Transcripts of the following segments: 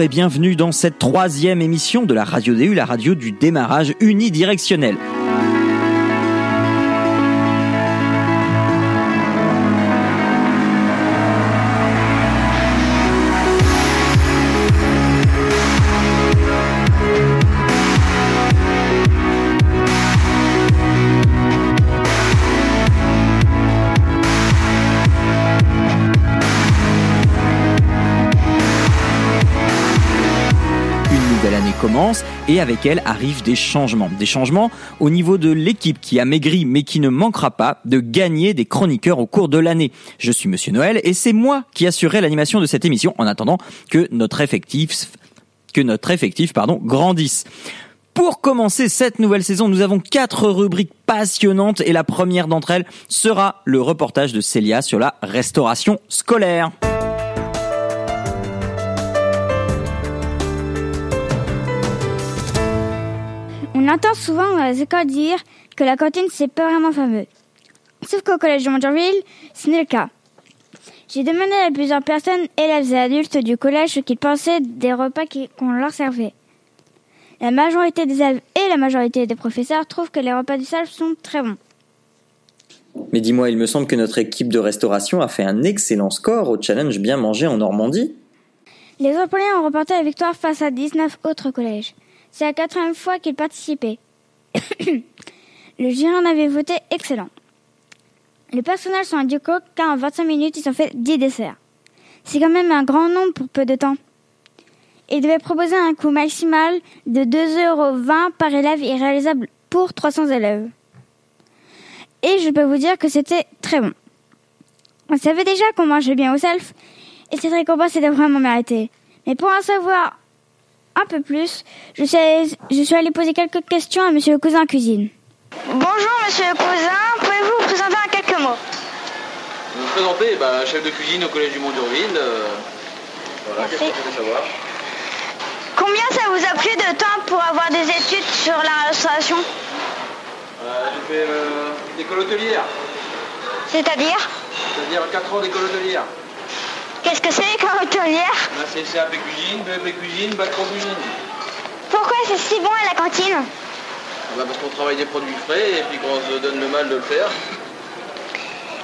Et bienvenue dans cette troisième émission de la Radio DU, la radio du démarrage unidirectionnel. Nouvelle année commence et avec elle arrivent des changements. Des changements au niveau de l'équipe qui a maigri mais qui ne manquera pas de gagner des chroniqueurs au cours de l'année. Je suis Monsieur Noël et c'est moi qui assurerai l'animation de cette émission en attendant que notre effectif, grandisse. Pour commencer cette nouvelle saison, nous avons quatre rubriques passionnantes et la première d'entre elles sera le reportage de Célia sur la restauration scolaire. On entend souvent dans les écoles dire que la cantine c'est pas vraiment fameux. Sauf qu'au collège de Monterville, ce n'est le cas. J'ai demandé à plusieurs personnes, élèves et adultes du collège, ce qu'ils pensaient des repas qu'on leur servait. La majorité des élèves et la majorité des professeurs trouvent que les repas du sage sont très bons. Mais dis-moi, il me semble que notre équipe de restauration a fait un excellent score au challenge bien mangé en Normandie. Les Européens ont remporté la victoire face à 19 autres collèges. C'est la quatrième fois qu'ils participaient. le en avait voté excellent. Les personnages sont duo car en 25 minutes ils ont fait 10 desserts. C'est quand même un grand nombre pour peu de temps. Ils devaient proposer un coût maximal de 2,20€ par élève et réalisable pour 300 élèves. Et je peux vous dire que c'était très bon. On savait déjà qu'on mangeait bien au self et cette récompense était vraiment méritée. Mais pour en savoir un peu plus, je suis allée, je suis allée poser quelques questions à Monsieur le cousin cuisine. Bonjour Monsieur le cousin, pouvez-vous vous présenter en quelques mots? Vous vous présentez, bah, chef de cuisine au collège du Mont d'Urville. euh, voilà, qu'est-ce que vous voulez savoir? Combien ça vous a pris de temps pour avoir des études sur la restauration? Euh, J'ai fait euh, une école hôtelière, C'est-à-dire? C'est-à-dire 4 ans d'école hôtelière. Qu'est-ce que c'est comme hôtelière Là, c'est CAP cuisine, BEP cuisine, bac pro cuisine. Pourquoi c'est si bon à la cantine Ah bah, parce qu'on travaille des produits frais et puis qu'on se donne le mal de le faire.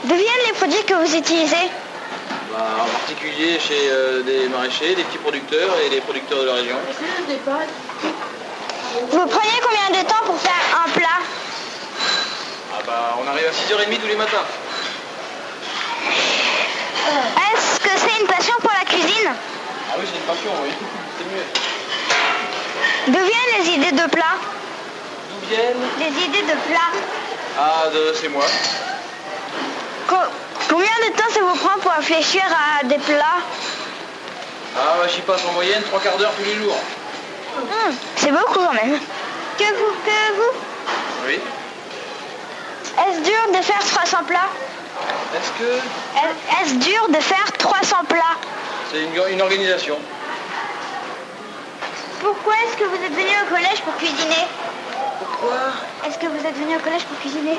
D'où viennent les produits que vous utilisez Bah, en particulier chez euh, des maraîchers, des petits producteurs et les producteurs de la région. Vous prenez combien de temps pour faire un plat Ah bah, on arrive à 6h30 tous les matins. C'est une passion pour la cuisine Ah oui, c'est une passion, oui. C'est mieux. D'où viennent les idées de plats D'où viennent Les idées de plats Ah, de- c'est moi. Co- combien de temps ça vous prend pour réfléchir à des plats Ah bah, j'y passe en moyenne 3 quarts d'heure tous les jours. Hmm, C'est beaucoup quand même. Que vous, que vous Oui. Est-ce dur de faire 300 plats Est-ce que Est- Est-ce dur de faire 300 plats c'est une, une organisation? Pourquoi est-ce que vous êtes venu au collège pour cuisiner? Pourquoi? Est-ce que vous êtes venu au collège pour cuisiner?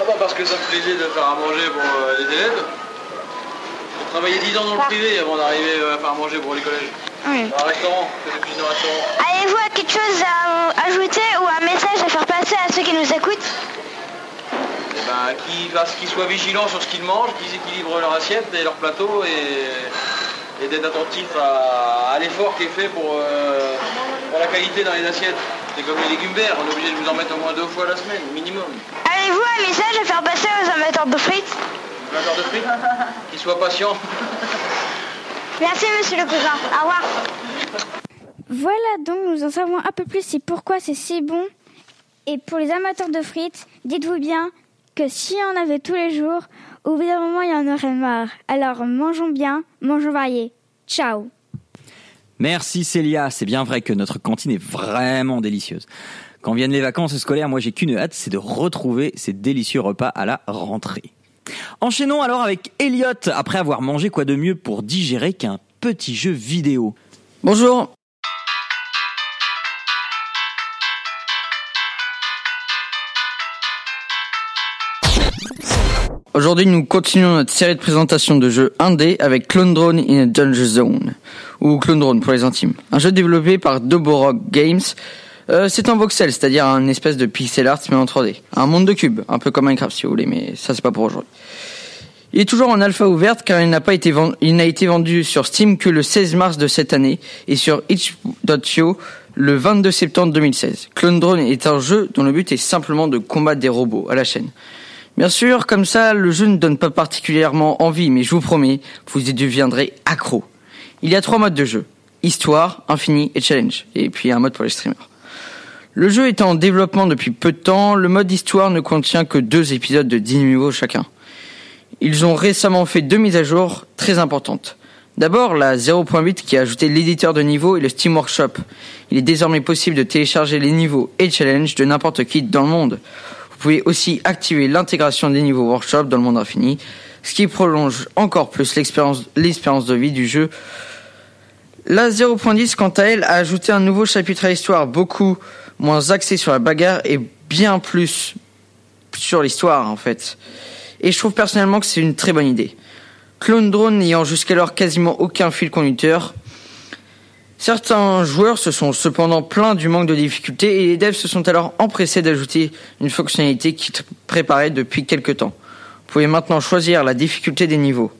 Ah bah parce que ça me plaisait de faire à manger pour euh, les élèves. J'ai travaillé 10 ans dans le privé avant d'arriver euh, à faire à manger pour les collèges. Oui. Dans un restaurant, restaurant. Avez-vous quelque chose à ajouter ou un message à faire passer à ceux qui nous écoutent? Ben, qu'ils soient vigilants sur ce qu'ils mangent, qu'ils équilibrent leur assiette et leur plateau et, et d'être attentifs à, à l'effort qui est fait pour, euh, pour la qualité dans les assiettes. C'est comme les légumes verts, on est obligé de vous en mettre au moins deux fois la semaine, minimum. Avez-vous un message à faire passer aux amateurs de frites genre de frites, qu'ils soient patients. Merci monsieur le cousin. Au revoir. Voilà donc nous en savons un peu plus sur pourquoi c'est si bon. Et pour les amateurs de frites, dites-vous bien que si on avait tous les jours, au bout d'un moment il y en aurait marre. Alors mangeons bien, mangeons varié. Ciao. Merci Célia, c'est bien vrai que notre cantine est vraiment délicieuse. Quand viennent les vacances scolaires, moi j'ai qu'une hâte, c'est de retrouver ces délicieux repas à la rentrée. Enchaînons alors avec Elliot, après avoir mangé quoi de mieux pour digérer qu'un petit jeu vidéo? Bonjour. Aujourd'hui, nous continuons notre série de présentations de jeux indé avec Clone Drone in a Danger Zone, ou Clone Drone pour les intimes. Un jeu développé par Rock Games. Euh, c'est un voxel, c'est-à-dire un espèce de pixel art mais en 3D. Un monde de cubes, un peu comme Minecraft si vous voulez, mais ça c'est pas pour aujourd'hui. Il est toujours en alpha ouverte car il n'a pas été vendu, il n'a été vendu sur Steam que le 16 mars de cette année et sur itch.io le 22 septembre 2016. Clone Drone est un jeu dont le but est simplement de combattre des robots à la chaîne. Bien sûr, comme ça, le jeu ne donne pas particulièrement envie, mais je vous promets, vous y deviendrez accro. Il y a trois modes de jeu. Histoire, Infini et Challenge. Et puis un mode pour les streamers. Le jeu étant en développement depuis peu de temps, le mode Histoire ne contient que deux épisodes de 10 niveaux chacun. Ils ont récemment fait deux mises à jour très importantes. D'abord, la 0.8 qui a ajouté l'éditeur de niveau et le Steam Workshop. Il est désormais possible de télécharger les niveaux et challenges de n'importe qui dans le monde. Vous pouvez aussi activer l'intégration des niveaux workshop dans le monde infini, ce qui prolonge encore plus l'expérience, de vie du jeu. La 0.10, quant à elle, a ajouté un nouveau chapitre à l'histoire, beaucoup moins axé sur la bagarre et bien plus sur l'histoire, en fait. Et je trouve personnellement que c'est une très bonne idée. Clone Drone n'ayant jusqu'alors quasiment aucun fil conducteur, Certains joueurs se sont cependant plaints du manque de difficulté et les devs se sont alors empressés d'ajouter une fonctionnalité qui préparait depuis quelque temps. Vous pouvez maintenant choisir la difficulté des niveaux.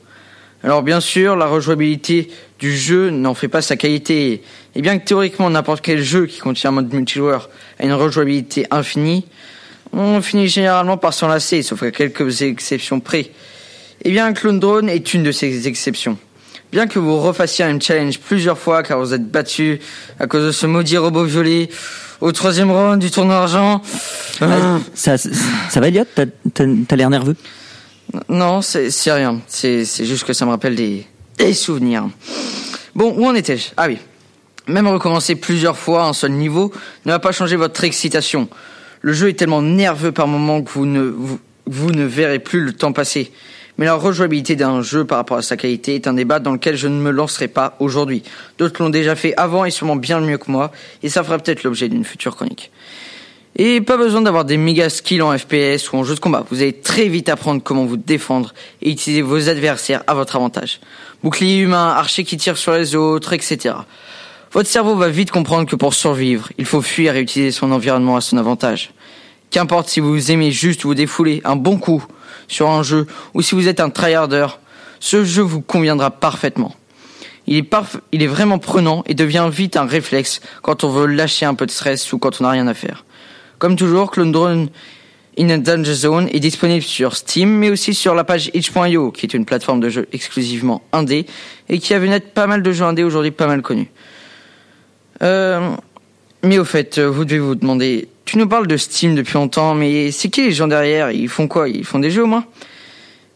Alors bien sûr, la rejouabilité du jeu n'en fait pas sa qualité. Et bien que théoriquement n'importe quel jeu qui contient un mode multijoueur a une rejouabilité infinie, on finit généralement par s'enlacer, sauf à quelques exceptions près. Et bien Clone Drone est une de ces exceptions. Bien que vous refassiez un challenge plusieurs fois car vous êtes battu à cause de ce maudit robot violet au troisième round du tournoi argent. Euh, ça, ça, va, Elliot? T'as l'air nerveux? Non, c'est rien. C'est juste que ça me rappelle des, des souvenirs. Bon, où en étais-je Ah oui. Même recommencer plusieurs fois un seul niveau ne va pas changer votre excitation. Le jeu est tellement nerveux par moments que vous ne, vous, vous ne verrez plus le temps passer mais la rejouabilité d'un jeu par rapport à sa qualité est un débat dans lequel je ne me lancerai pas aujourd'hui. D'autres l'ont déjà fait avant et sûrement bien mieux que moi, et ça fera peut-être l'objet d'une future chronique. Et pas besoin d'avoir des méga skills en FPS ou en jeu de combat. Vous allez très vite apprendre comment vous défendre et utiliser vos adversaires à votre avantage. Bouclier humain, archer qui tire sur les autres, etc. Votre cerveau va vite comprendre que pour survivre, il faut fuir et utiliser son environnement à son avantage. Qu'importe si vous aimez juste vous défouler un bon coup sur un jeu ou si vous êtes un tryharder, ce jeu vous conviendra parfaitement. Il est, vraiment prenant et devient vite un réflexe quand on veut lâcher un peu de stress ou quand on n'a rien à faire. Comme toujours, Clone Drone in a Danger Zone est disponible sur Steam, mais aussi sur la page itch.io, qui est une plateforme de jeux exclusivement indé, et qui a vu naître pas mal de jeux indés aujourd'hui pas mal connus. Euh, mais au fait, vous devez vous demander, tu nous parles de Steam depuis longtemps, mais c'est qui les gens derrière? Ils font quoi? Ils font des jeux au moins?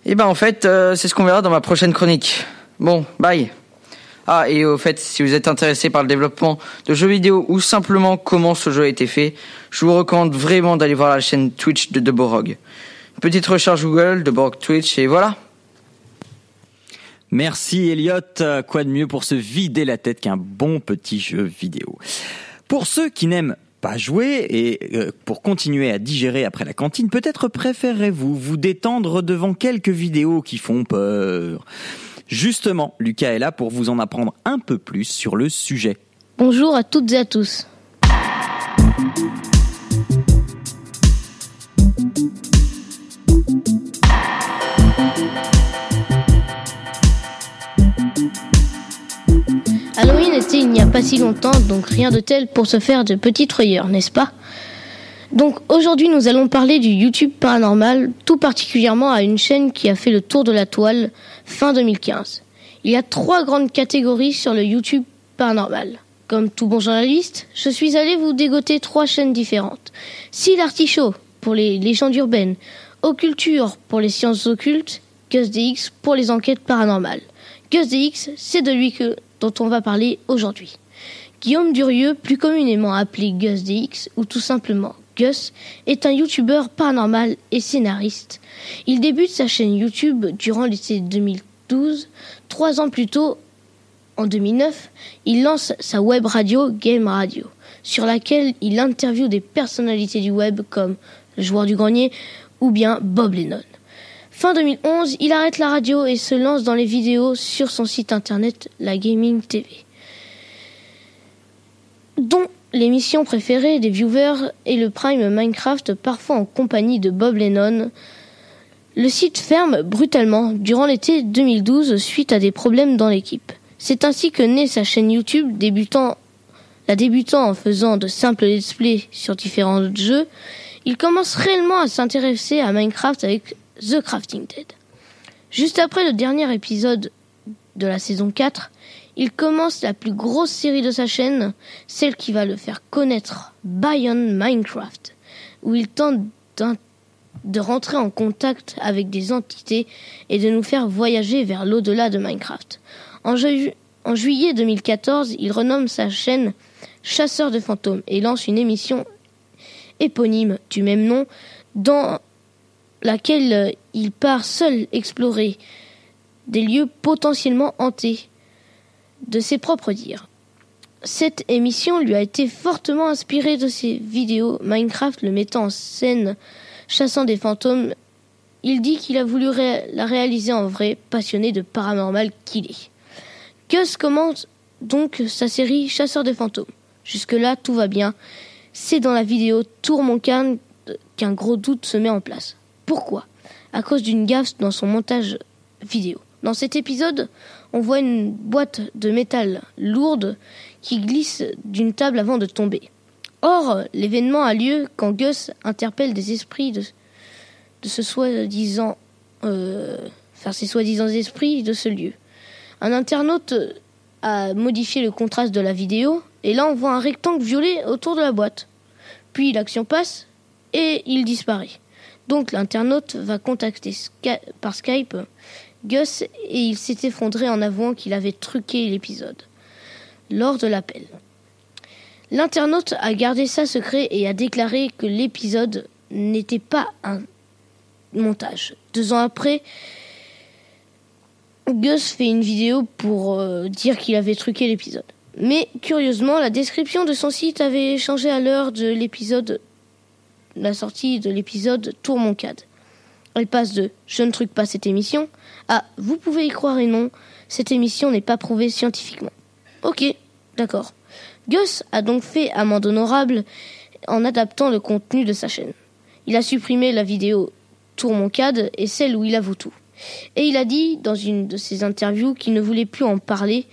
Eh ben en fait, euh, c'est ce qu'on verra dans ma prochaine chronique. Bon, bye. Ah, et au fait, si vous êtes intéressé par le développement de jeux vidéo ou simplement comment ce jeu a été fait, je vous recommande vraiment d'aller voir la chaîne Twitch de Deborog. Petite recherche Google, Deborog Twitch, et voilà. Merci Elliot. Quoi de mieux pour se vider la tête qu'un bon petit jeu vidéo? Pour ceux qui n'aiment pas jouer et euh, pour continuer à digérer après la cantine, peut-être préférez-vous vous détendre devant quelques vidéos qui font peur. Justement, Lucas est là pour vous en apprendre un peu plus sur le sujet. Bonjour à toutes et à tous. Pas si longtemps, donc rien de tel pour se faire de petits troyeurs, n'est-ce pas? Donc aujourd'hui nous allons parler du YouTube paranormal, tout particulièrement à une chaîne qui a fait le tour de la toile fin 2015. Il y a trois grandes catégories sur le YouTube paranormal. Comme tout bon journaliste, je suis allé vous dégoter trois chaînes différentes. Si l'artichaut pour les légendes urbaines, Occulture pour les sciences occultes, GusDX pour les enquêtes paranormales. GusDX, c'est de lui que dont on va parler aujourd'hui. Guillaume Durieux, plus communément appelé Gus DX ou tout simplement Gus, est un youtubeur paranormal et scénariste. Il débute sa chaîne YouTube durant l'été 2012. Trois ans plus tôt, en 2009, il lance sa web radio Game Radio, sur laquelle il interviewe des personnalités du web comme le joueur du grenier ou bien Bob Lennon. Fin 2011, il arrête la radio et se lance dans les vidéos sur son site internet, la Gaming TV, dont l'émission préférée des viewers est le Prime Minecraft, parfois en compagnie de Bob Lennon. Le site ferme brutalement durant l'été 2012 suite à des problèmes dans l'équipe. C'est ainsi que naît sa chaîne YouTube, débutant, la débutant en faisant de simples let's sur différents jeux. Il commence réellement à s'intéresser à Minecraft avec The Crafting Dead. Juste après le dernier épisode de la saison 4, il commence la plus grosse série de sa chaîne, celle qui va le faire connaître, Bion Minecraft, où il tente de rentrer en contact avec des entités et de nous faire voyager vers l'au-delà de Minecraft. En, en, juillet 2014, il renomme sa chaîne Chasseur de fantômes et lance une émission éponyme du même nom dans laquelle il part seul explorer des lieux potentiellement hantés de ses propres dires. Cette émission lui a été fortement inspirée de ses vidéos Minecraft le mettant en scène chassant des fantômes. Il dit qu'il a voulu la réaliser en vrai, passionné de paranormal qu'il est. Gus commence donc sa série Chasseur de fantômes. Jusque-là, tout va bien. C'est dans la vidéo Tour mon qu'un gros doute se met en place. Pourquoi? À cause d'une gaffe dans son montage vidéo. Dans cet épisode, on voit une boîte de métal lourde qui glisse d'une table avant de tomber. Or, l'événement a lieu quand Gus interpelle des esprits de, ce soi-disant, euh, enfin ces soi-disant esprits de ce lieu. Un internaute a modifié le contraste de la vidéo et là on voit un rectangle violet autour de la boîte. Puis l'action passe et il disparaît. Donc l'internaute va contacter par Skype Gus et il s'est effondré en avouant qu'il avait truqué l'épisode lors de l'appel. L'internaute a gardé ça secret et a déclaré que l'épisode n'était pas un montage. Deux ans après, Gus fait une vidéo pour euh, dire qu'il avait truqué l'épisode. Mais curieusement, la description de son site avait changé à l'heure de l'épisode, la sortie de l'épisode Tour Moncade. Elle passe de Je ne truque pas cette émission à Vous pouvez y croire et non, cette émission n'est pas prouvée scientifiquement. Ok, d'accord. Gus a donc fait amende honorable en adaptant le contenu de sa chaîne. Il a supprimé la vidéo Tour Moncade et celle où il avoue tout. Et il a dit dans une de ses interviews qu'il ne voulait plus en parler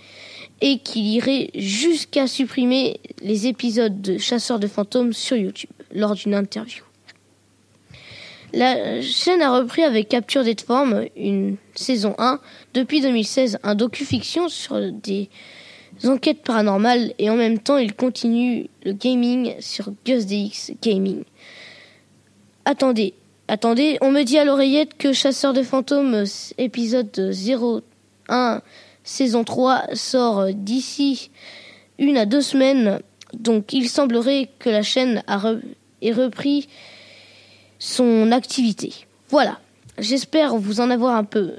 et qu'il irait jusqu'à supprimer les épisodes de Chasseurs de fantômes sur YouTube lors d'une interview. La chaîne a repris avec Capture des formes une saison 1 depuis 2016, un docu-fiction sur des enquêtes paranormales et en même temps il continue le gaming sur GusDX Gaming. Attendez, attendez, on me dit à l'oreillette que Chasseur de fantômes épisode 01 saison 3 sort d'ici une à deux semaines, donc il semblerait que la chaîne ait repris son activité. Voilà, j'espère vous en avoir un peu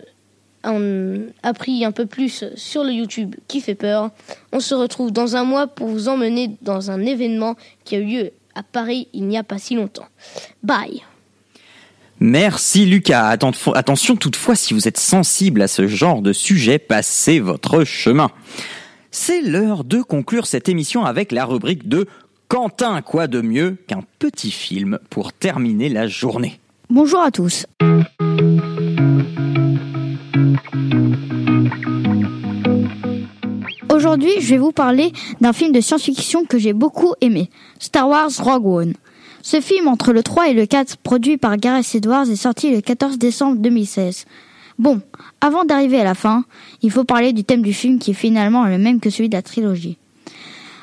appris un peu plus sur le YouTube qui fait peur. On se retrouve dans un mois pour vous emmener dans un événement qui a eu lieu à Paris il n'y a pas si longtemps. Bye Merci Lucas. Attention toutefois, si vous êtes sensible à ce genre de sujet, passez votre chemin. C'est l'heure de conclure cette émission avec la rubrique de Quentin, quoi de mieux qu'un petit film pour terminer la journée Bonjour à tous. Aujourd'hui, je vais vous parler d'un film de science-fiction que j'ai beaucoup aimé, Star Wars Rogue One. Ce film entre le 3 et le 4, produit par Gareth Edwards, est sorti le 14 décembre 2016. Bon, avant d'arriver à la fin, il faut parler du thème du film qui est finalement le même que celui de la trilogie.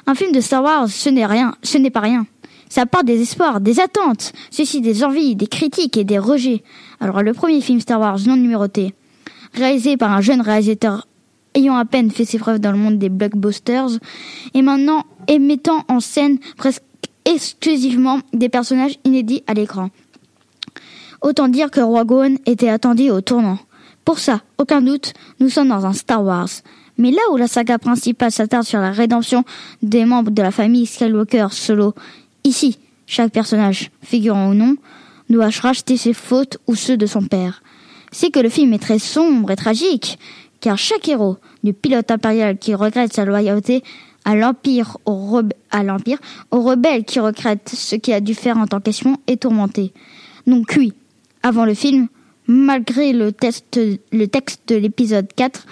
Un film de Star Wars, ce n'est rien, ce n'est pas rien. Ça apporte des espoirs, des attentes, ceci des envies, des critiques et des rejets. Alors le premier film Star Wars non numéroté, réalisé par un jeune réalisateur ayant à peine fait ses preuves dans le monde des blockbusters, et maintenant et mettant en scène presque exclusivement des personnages inédits à l'écran. Autant dire que Rogue One était attendu au tournant. Pour ça, aucun doute, nous sommes dans un Star Wars, mais là où la saga principale s'attarde sur la rédemption des membres de la famille Skywalker solo, ici, chaque personnage, figurant ou non, doit racheter ses fautes ou ceux de son père. c'est que le film est très sombre et tragique, car chaque héros, du pilote impérial qui regrette sa loyauté à l'Empire, au, à l'Empire, au rebelle qui regrette ce qu'il a dû faire en tant qu'espion, est tourmenté. Donc oui, avant le film, malgré le, le texte de l'épisode 4,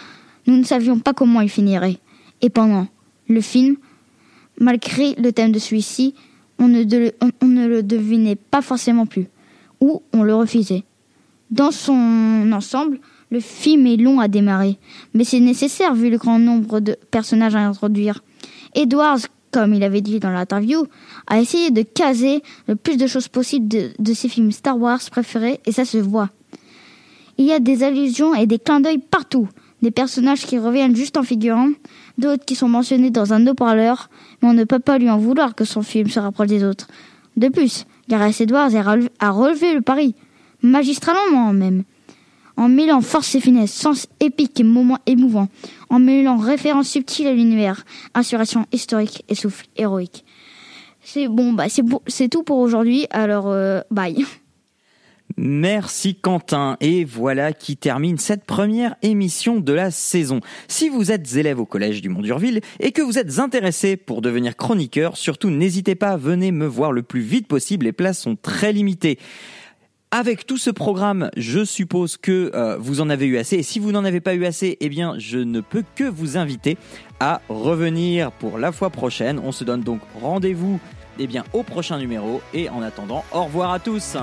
nous ne savions pas comment il finirait. Et pendant le film, malgré le thème de celui-ci, on ne, le devinait pas forcément plus, ou on le refusait. Dans son ensemble, le film est long à démarrer, mais c'est nécessaire vu le grand nombre de personnages à introduire. Edwards, comme il avait dit dans l'interview, a essayé de caser le plus de choses possibles de, ses films Star Wars préférés, et ça se voit. Il y a des allusions et des clins d'œil partout, des personnages qui reviennent juste en figurant, d'autres qui sont mentionnés dans un haut-parleur, mais on ne peut pas lui en vouloir que son film se rapproche des autres. De plus, Gareth Edwards a relevé le pari, magistralement même, en mêlant force et finesse, sens épique et moments émouvants, en mêlant références subtiles à l'univers, inspiration historique et souffle héroïque. C'est bon, bah c'est tout pour aujourd'hui. Alors euh, bye. Merci Quentin. Et voilà qui termine cette première émission de la saison. Si vous êtes élève au collège du Mont-Durville et que vous êtes intéressé pour devenir chroniqueur, surtout n'hésitez pas, venez me voir le plus vite possible. Les places sont très limitées. Avec tout ce programme, je suppose que euh, vous en avez eu assez. Et si vous n'en avez pas eu assez, eh bien, je ne peux que vous inviter à revenir pour la fois prochaine. On se donne donc rendez-vous eh bien, au prochain numéro. Et en attendant, au revoir à tous.